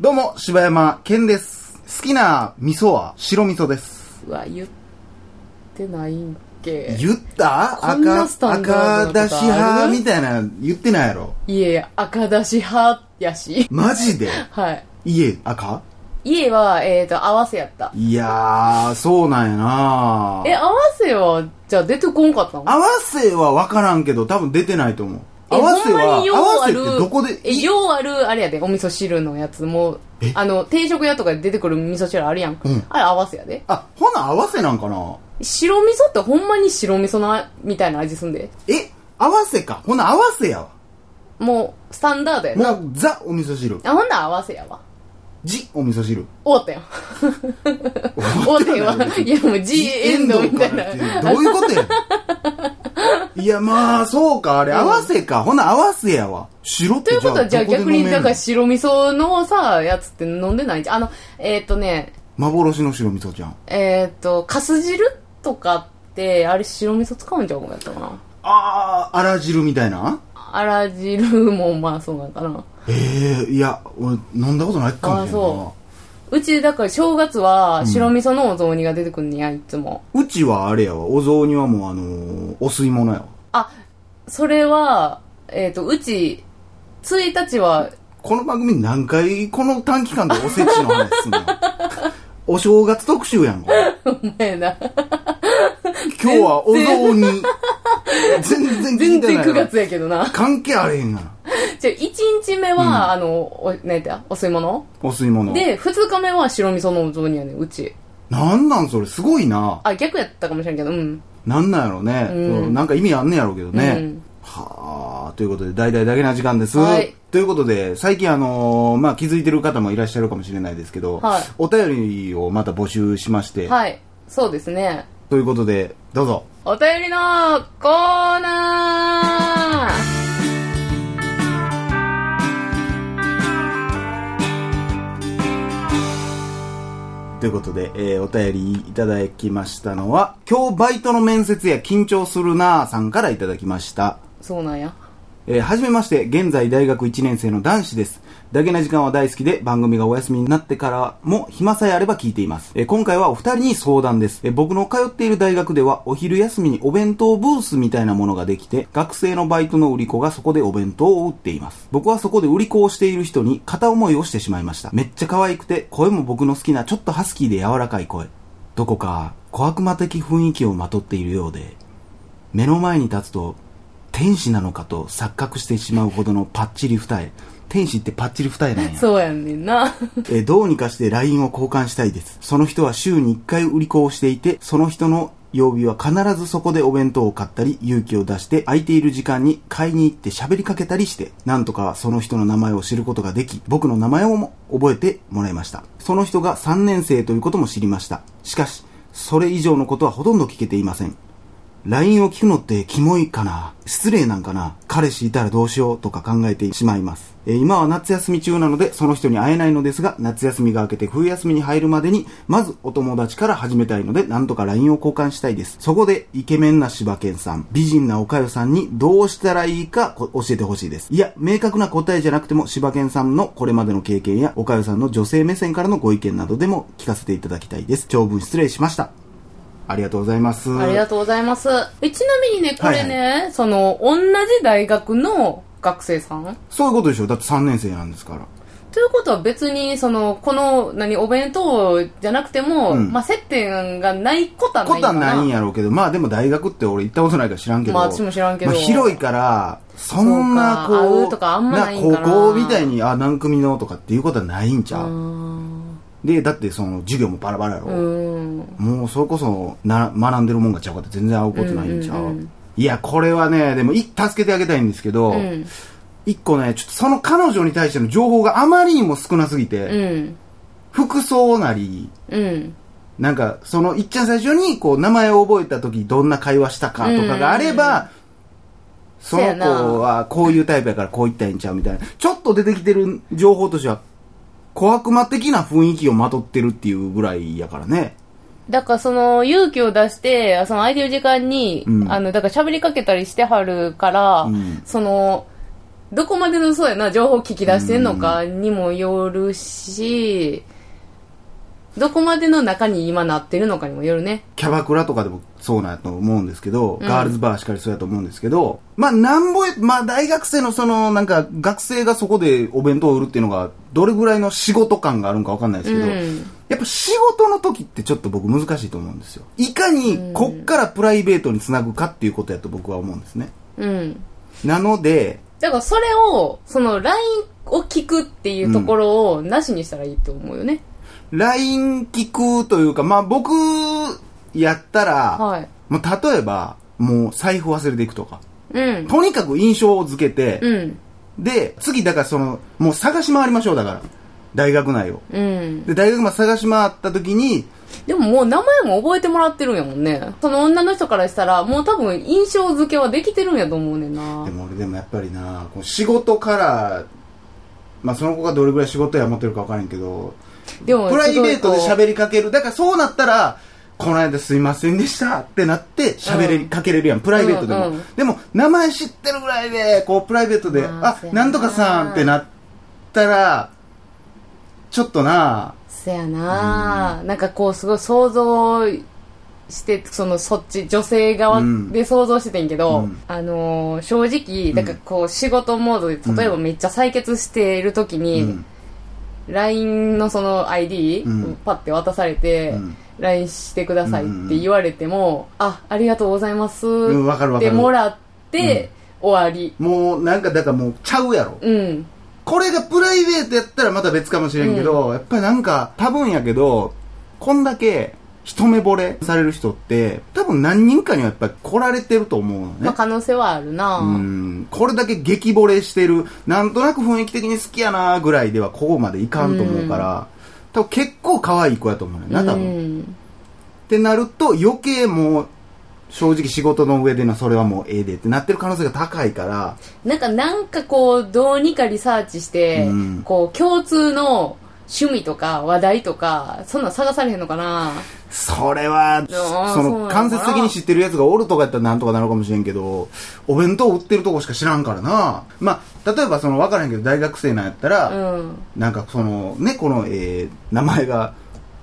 どうも、柴山健です。好きな味噌は白味噌です。うわ、言ってないんけ。言った？こんな赤、スタンダードな赤ことあるだし派みたいな言ってないやろ。いえ、赤だし派やし。マジで？はい。家赤？家は、えっ、と、合わせやった。いやー、そうなんやなえ、合わせは、じゃあ出てこんかったの？合わせは分からんけど、多分出てないと思う。え合わせは、ほんまによう合わせってあるどこで、え、いようある、あれやで、お味噌汁のやつもえ、あの、定食屋とかで出てくる味噌汁あるやん。うんあれ合わせやで。あ、ほな合わせなんかな？白味噌ってほんまに白味噌な、みたいな味すんで。え、合わせか。ほな合わせやわ。もう、スタンダードやな。もう、ザお味噌汁。あ、ほんなら合わせやわ。ジお味噌汁。終わったやん。終わったや わ。いや、もう G エンドみたいな。どういうことやいや、まあ、そうか、あれ、合わせか。ほな、合わせやわ。白ってということは、じゃあ逆に、だから白味噌のさ、やつって飲んでない？んじゃん。あの、えっ、とね、幻の白味噌じゃん。えっ、と、かす汁とかって、あれ白味噌使うんちゃうかやったかな。あー、あら汁みたいな？あら汁もまあそうなんかな。ええいや、俺、飲んだことないかもしれんなあそううち、だから正月は白味噌のお雑煮が出てくんねや、いつも。うちはあれやわ。お雑煮はもう、あのーお吸い物やわ。あ、それは、えっ、と、うち、1日は、この番組何回この短期間でおせちの話すんの？お正月特集やんか。お前な、今日はお雑煮。全然全然9てないわ。月やけどな。関係あれへんがな。じゃあ、1日目は、あの、お、なんやった？お吸い物？お吸い物。で、2日目は白味噌のお雑煮やねん、うち。なんなんそれ、すごいな。あ、逆やったかもしれんけど、うん。なんなんやろね。うんなんか意味あんねやろうけどね。うんはあ、ということで、大々だけな時間です。はいということで、最近あのーまあ、気づいてる方もいらっしゃるかもしれないですけど、はいお便りをまた募集しまして、はい。そうですね。ということで、どうぞ。お便りのコーナーということで、えーお便りいただきましたのは、今日バイトの面接や緊張するなぁさんからいただきました。そうなんや。えーはじめまして、現在大学1年生の男子です。だけな時間は大好きで、番組がお休みになってからも暇さえあれば聞いています。えー今回はお二人に相談です。えー僕の通っている大学では、お昼休みにお弁当ブースみたいなものができて、学生のバイトの売り子がそこでお弁当を売っています。僕はそこで売り子をしている人に片思いをしてしまいました。めっちゃ可愛くて、声も僕の好きなちょっとハスキーで柔らかい声。どこか小悪魔的雰囲気をまとっているようで、目の前に立つと天使なのかと錯覚してしまうほどのパッチリ二重。天使ってパッチリ二重なんや。そうやんねんな。えーどうにかして LINE を交換したいです。その人は週に1回売り子をしていてその人の曜日は必ずそこでお弁当を買ったり勇気を出して空いている時間に買いに行って喋りかけたりしてなんとかその人の名前を知ることができ僕の名前をも覚えてもらいました。その人が3年生ということも知りました。しかしそれ以上のことはほとんど聞けていません LINE を聞くのってキモいかな？失礼なんかな？彼氏いたらどうしようとか考えてしまいます。えー今は夏休み中なのでその人に会えないのですが、夏休みが明けて冬休みに入るまでに、まずお友達から始めたいので、なんとか LINE を交換したいです。そこで、イケメンな柴犬さん、美人なおかよさんにどうしたらいいか教えてほしいです。いや、明確な答えじゃなくても、柴犬さんのこれまでの経験や、おかよさんの女性目線からのご意見などでも聞かせていただきたいです。長文失礼しました。ありがとうございます。ありがとうございます。え、ちなみにね、これね、その、同じ大学の学生さん？そういうことでしょだって3年生なんですから。ということは別に、その、この、何、お弁当じゃなくても、うんまあ、接点がないことはなことはな。ないんやろうけど、まあでも大学って俺行ったことないから知らんけど。まあ私も知らんけどまあ広いから、そんなこう、会うとかあんまないんかな高校みたいに、あ、何組のとかっていうことはないんちゃう？ーうんで、だってその授業もバラバラやろ。もうそれこそな学んでるもんがちゃうかって全然会うことないんちゃう、うんうんうんいや、これはね、でもい助けてあげたいんですけど、うん。一個ね、ちょっとその彼女に対しての情報があまりにも少なすぎて、うん。服装なり、うん。なんか、その、いっちゃん最初に、こう、名前を覚えた時、どんな会話したかとかがあれば、そのせやな子は、こういうタイプやからこう言ったらいいんちゃうみたいな。ちょっと出てきてる情報としては、小悪魔的な雰囲気をまとってるっていうぐらいやからね。だからその勇気を出して、その空いてる時間に、うんあの、だから喋りかけたりしてはるから、うんその、どこまでのそうやな、情報聞き出してんのかにもよるし、どこまでの中に今なってるのかにもよるね。キャバクラとかでもそうなんやと思うんですけど、うんガールズバーしかりそうやと思うんですけど、まあなんぼや、まあ大学生のその、なんか学生がそこでお弁当を売るっていうのが、どれぐらいの仕事感があるんかわかんないですけど、うんやっぱ仕事の時ってちょっと僕難しいと思うんですよ。いかにこっからプライベートにつなぐかっていうことやと僕は思うんですね。うん。なので、だからそれを、その LINE を聞くっていうところをなしにしたらいいと思うよね。LINE 聞くというか、まあ僕やったら、はい。もう例えば、もう財布忘れていくとか、うん。とにかく印象を付けて、うん。で、次、だからその、もう探し回りましょう、だから。大学内を。うん。で、大学まで探し回った時に、でももう名前も覚えてもらってるんやもんね。その女の人からしたら、もう多分印象付けはできてるんやと思うねんなで。も俺でもやっぱりな、こう仕事から、まあその子がどれぐらい仕事や持ってるかわからんけど、でも、プライベートで喋りかける。だからそうなったら、この間すいませんでしたってなって喋りかけれるやん、プライベートでも。うんうんでも、名前知ってるぐらいで、こう、プライベートで、あな。なんとかさんってなったら、ちょっとな、うせやな、なんかこう、すごい想像して、その、そっち、女性側うんで想像しててんけど、うん。あのー正直、だからこう、仕事モードで、例えばめっちゃ採血している時に、うん。LINE のその ID、うん。パッて渡されて、うん。LINE してくださいって言われても、あ、ありがとうございますってもらって、終わり。もう、なんか、だからもう、ちゃうやろ。うん。これがプライベートやったらまた別かもしれんけど、やっぱりなんか、多分やけど、こんだけ、一目惚れされる人って、多分何人かにはやっぱり来られてると思うのね。まあ可能性はあるな、うん。これだけ激惚れしてる、なんとなく雰囲気的に好きやなぐらいではここまでいかんと思うから、多分結構可愛い子やと思うよな、多分。うんってなると余計もう、正直仕事の上でのそれはもうええでってなってる可能性が高いから、なんか、なんかこう、どうにかリサーチして、うん。こう、共通の趣味とか話題とか、そんなん探されへんのかなそれは、その、間接的に知ってるやつがおるとかやったらなんとかなるかもしれんけど、お弁当売ってるとこしか知らんからな。まあ、例えばその、わからんけど大学生なんやったら、うん。なんかその、ね、この、えー、名前が、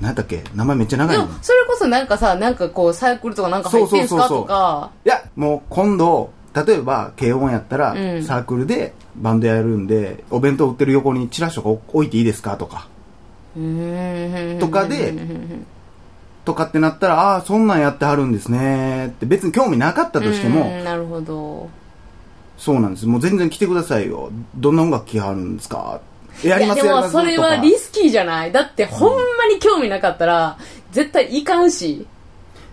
なんだっけ？名前めっちゃ長いの。それこそなんかさ、なんかこう、サークルとかなんか入ってんすかとか、いや、もう今度、例えば、軽音やったら、うん。サークルでバンドやるんで、お弁当売ってる横にチラシとか置いていいですかとか、とかでとかってなったら、ああー、そんなんやってはるんですねって、別に興味なかったとしても、うんなるほど。そうなんです。もう全然来てくださいよ。どんな音楽聴はるんですか？やりますやでもそれはリスキーじゃない？だってほんまに興味なかったら、絶対いかんし。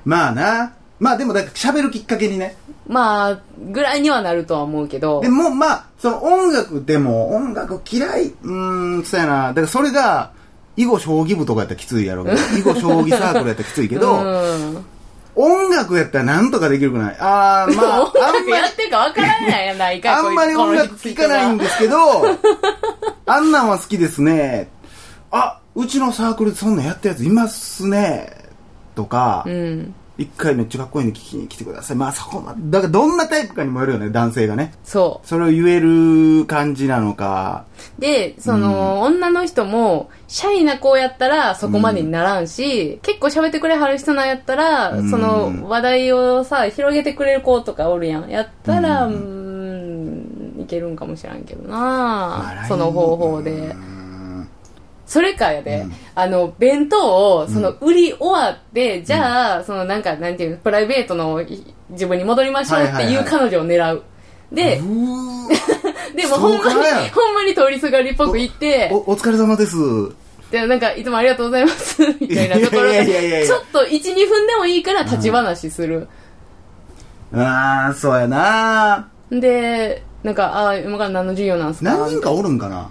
まあな。まあでも、だから喋るきっかけにね。まあ、ぐらいにはなるとは思うけどで。も、まあ、その音楽でも、音楽嫌い、うーん、そうやな。だからそれが、囲碁将棋部とかやったらきついやろうけど、囲碁将棋サークルやったらきついけど、うん。音楽やったらなんとかできるくないあー、まあ、音楽あんまり、やってるか分からないやないか、あんまり音楽聴かないんでですけど、あんなんは好きですね。あ、うちのサークルでそんなんやったやついますね。とか、うん。一回めっちゃかっこいいんで聞きに来てください。まあそこまで、だからどんなタイプかにもよるよね、男性がね。そそれを言える感じなのか。う。で、その、女の人も、シャイな子やったらそこまでにならんし、結構喋ってくれはる人なんやったら、うんその、話題をさ、広げてくれる子とかおるやん。やったら、ううんん、いけるんかもしらんけどな、まあその方法で。うんそれかやで、うん。あの、弁当を、その、売り終わって、じゃあ、その、なんか、なんていうの、プライベートのい自分に戻りましょうっていうはいはいはい。彼女を狙う。で、でもほんまにほんまに通りすがりっぽく言って、お、お疲れ様です。で、なんか、いつもありがとうございます、みたいなところで、やちょっと1、2分でもいいから立ち話する。ああ、そうやな。で、なんか、あ、今から何の授業なんすか？何人かおるんかな？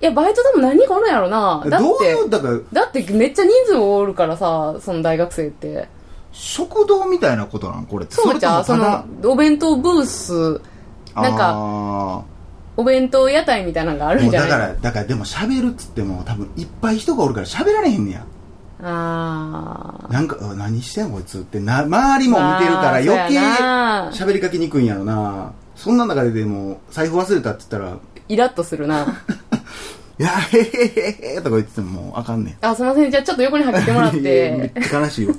いや、バイトでも何人かおるんやろな。だってどうい、う、だから、だってめっちゃ人数おるからさ、その大学生って。食堂みたいなことなん？これって。そうじゃん、その、お弁当ブース、なんか、か、お弁当屋台みたいなのがあるんじゃない？から、だからでも喋るっつっても多分いっぱい人がおるから喋られへんねや。あー。なんか、あ何してんこいつってな、周りも見てるから余計まあそうやな喋りかけにくいんやろな。そんな中ででも財布忘れたって言ったらイラッとするな いやへへへへとか言っててももうあかんねん。あすいません。じゃあちょっと横に入ってもらっ いやめてっちゃ悲しいよ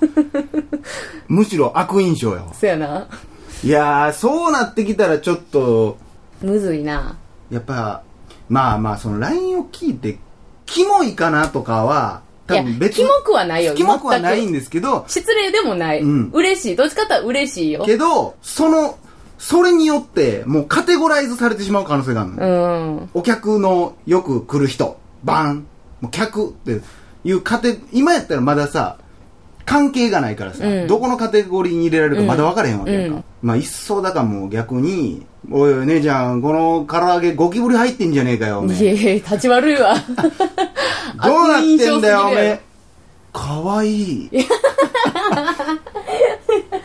むしろ悪印象やわ。そやな。いやーそうなってきたらちょっと。むずいな。やっぱまあまあその LINE を聞いてキモいかなとかはい多や分別キモくはないよ。キモくはないんですけど失礼でもない、うん。嬉しい。どっちかって言ったら嬉しいよ。けどそのそれによってもうカテゴライズされてしまう可能性があるの、うん。お客のよく来る人。バン。もう客っていうカテ今やったらまださ関係がないからさ、うん。どこのカテゴリーに入れられるかまだ分からへんわけやんか、うん。まあ一層だからもう逆に「おいおい姉ちゃんこの唐揚げゴキブリ入ってんじゃねえかよおめえ。いえいえ立ち悪いわ。どうなってんだよおめえ。かわいい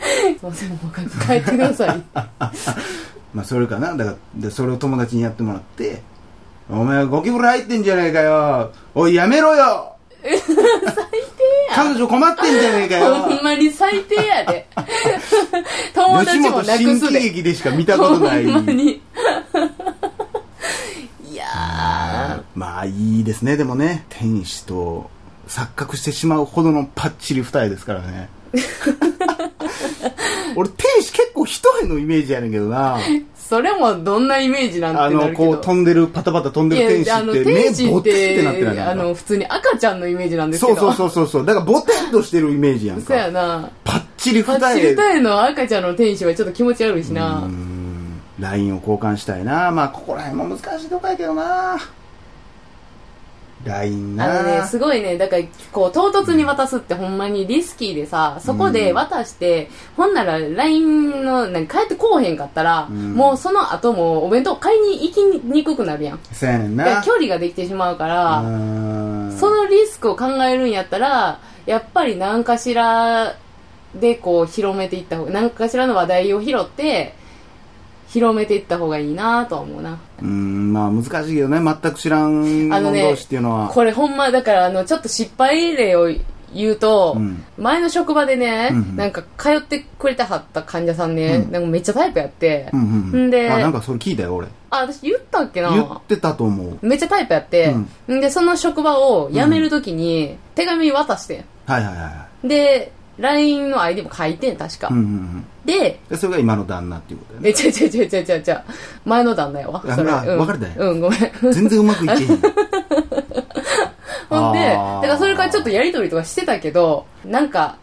すいませんもう帰ってください。まあそれかな。だからでそれを友達にやってもらって「お前ゴキブリ入ってんじゃねえかよ。おいやめろよ。最低彼女困ってんじゃねえかやほんよまに最低やで。友達もなくすで。劇でしか見たことない。ほんまに。いやまあいいですね。でもね天使と錯覚してしまうほどのパッチリ二重ですからね 俺天使結構一重のイメージやねんけどな。ー それもどんなイメージなんてあのなるけど。こう飛んでるパタパタ飛んでる天使って目ボテってなってないてあの普通に赤ちゃんのイメージなんですけど。そうそうそうそうだからボテッとしてるイメージやんそうやかな。パッチリ二パッチ重リタイの赤ちゃんの天使はちょっと気持ち悪いしな。うーん。LINE を交換したいな。まあここら辺も難しいとこやけどな LINE あな。のね、すごいね、だから、こう、唐突に渡すってほんまにリスキーでさ、そこで渡して、ほんなら LINE の、何、帰ってこうへんかったら、ん。もうその後もお弁当買いに行きにくくなるやん。そうやねんな。距離ができてしまうから、そのリスクを考えるんやったら、やっぱり何かしらでこう広めていった方が、何かしらの話題を拾って、広めていった方がいいなとは思うな。うーんまあ難しいけどね。全く知らん者あのね同士っていうのは。これほんま、だからあの、ちょっと失敗例を言うと、うん。前の職場でね、うんうん。なんか通ってくれてはった患者さんね、うん。なんかめっちゃタイプやって、うんうんであなんかそれ聞いたよ俺。あ、私言ったっけな？言ってたと思う。めっちゃタイプやって、ん、で、その職場を辞めるときに手紙渡して、はいはいはいはい。で、LINE の ID も書いてん、確か。うんうんうんで、でそれが今の旦那っていうことだよねえ、ちゃちゃちゃちゃちゃちゃ、前の旦那やわ。あそれ。あうん、別れたんやうん、ごめん。全然うまくいけへん ほんで、あーだからそれからちょっとやりとりとかしてたけど、なんか、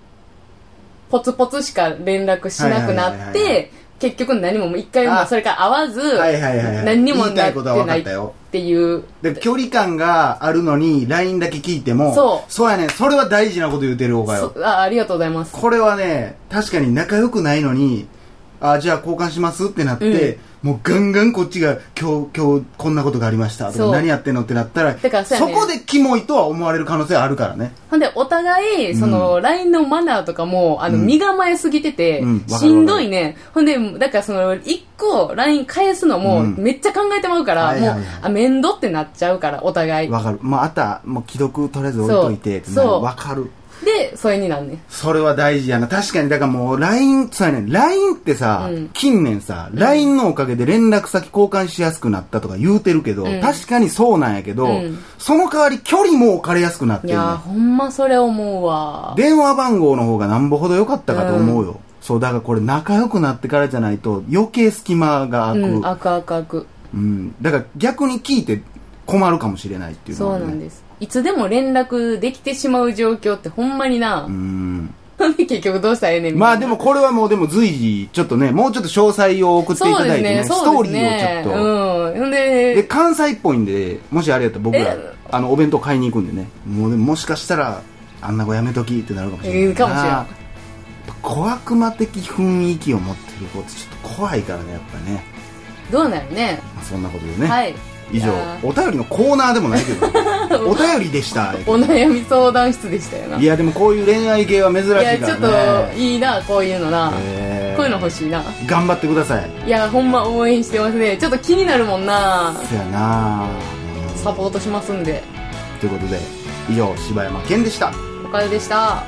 ポツポツしか連絡しなくなはいはいはいはいって、結局何ももう一回もあ。それから会わず、はいはいはいはい。何にもなって言いたいことは分かないっったよ。ていう。で距離感があるのに LINE だけ聞いてもそう。そうやねそれは大事なこと言うてるおかよ。そあありがとうございます。これはね確かに仲良くないのにあじゃあ交換しますってなって、もうガンガンこっちが今日今日こんなことがありましたとそう。か何やってんのってなったらだからそうやね。こでキモいとは思われる可能性はあるからね。ほんで、お互い、その、LINE のマナーとかも、あの、うん。身構えすぎててうん。わかるわ、かしるんどいね。ほんで、だからその、一個 LINE 返すのも、うん。めっちゃ考えてまうから、もうはいはい。はい、あ、面倒ってなっちゃうから、お互い。わかる。まああったもう既読とりあえず置いといてってなる。そう。わかるで、それになんねん。それは大事やな。確かに、だからもう LINE、そうやねん LINE ってさ、うん近年さ、LINE のおかげで連絡先交換しやすくなったとか言うてるけど、うん確かにそうなんやけど、うんその代わり距離も置かれやすくなっていやー、ほんまそれ思うわ。電話番号の方がなんぼほど良かったかと思うよ。そう、だからこれ仲良くなってからじゃないと余計隙間が空く。うん、あくあくあく。うんだから逆に聞いて困るかもしれないっていうのは、ね。そうなんです。いつでも連絡できてしまう状況ってほんまになう。ん。結局どうしたらええねんみたいなまあでもこれはもうでも随時、ちょっとね、もうちょっと詳細を送っていただいてね、ストーリーをちょっと。うん。ほんで、で、関西っぽいんで、もしあれやったら僕らえ、あの、お弁当買いに行くんでね。もうでももしかしたら、あんな子やめときってなるかもしれないな。ええかもしれんやっぱ小悪魔的雰囲気を持ってる子ってちょっと怖いからね、やっぱりね。どうなるね。まあそんなことでね。はい。以上お便りのコーナーでもないけど、お便りでした。お悩み相談室でしたよな。いや、でもこういう恋愛系は珍しいからね。いや、ちょっといいな、こういうのな。えーこういうの欲しいな。頑張ってください。いや、ほんま応援してますね。ちょっと気になるもんな。そやなサポートしますんで。ということで、以上、柴山健でした。おかゆでした。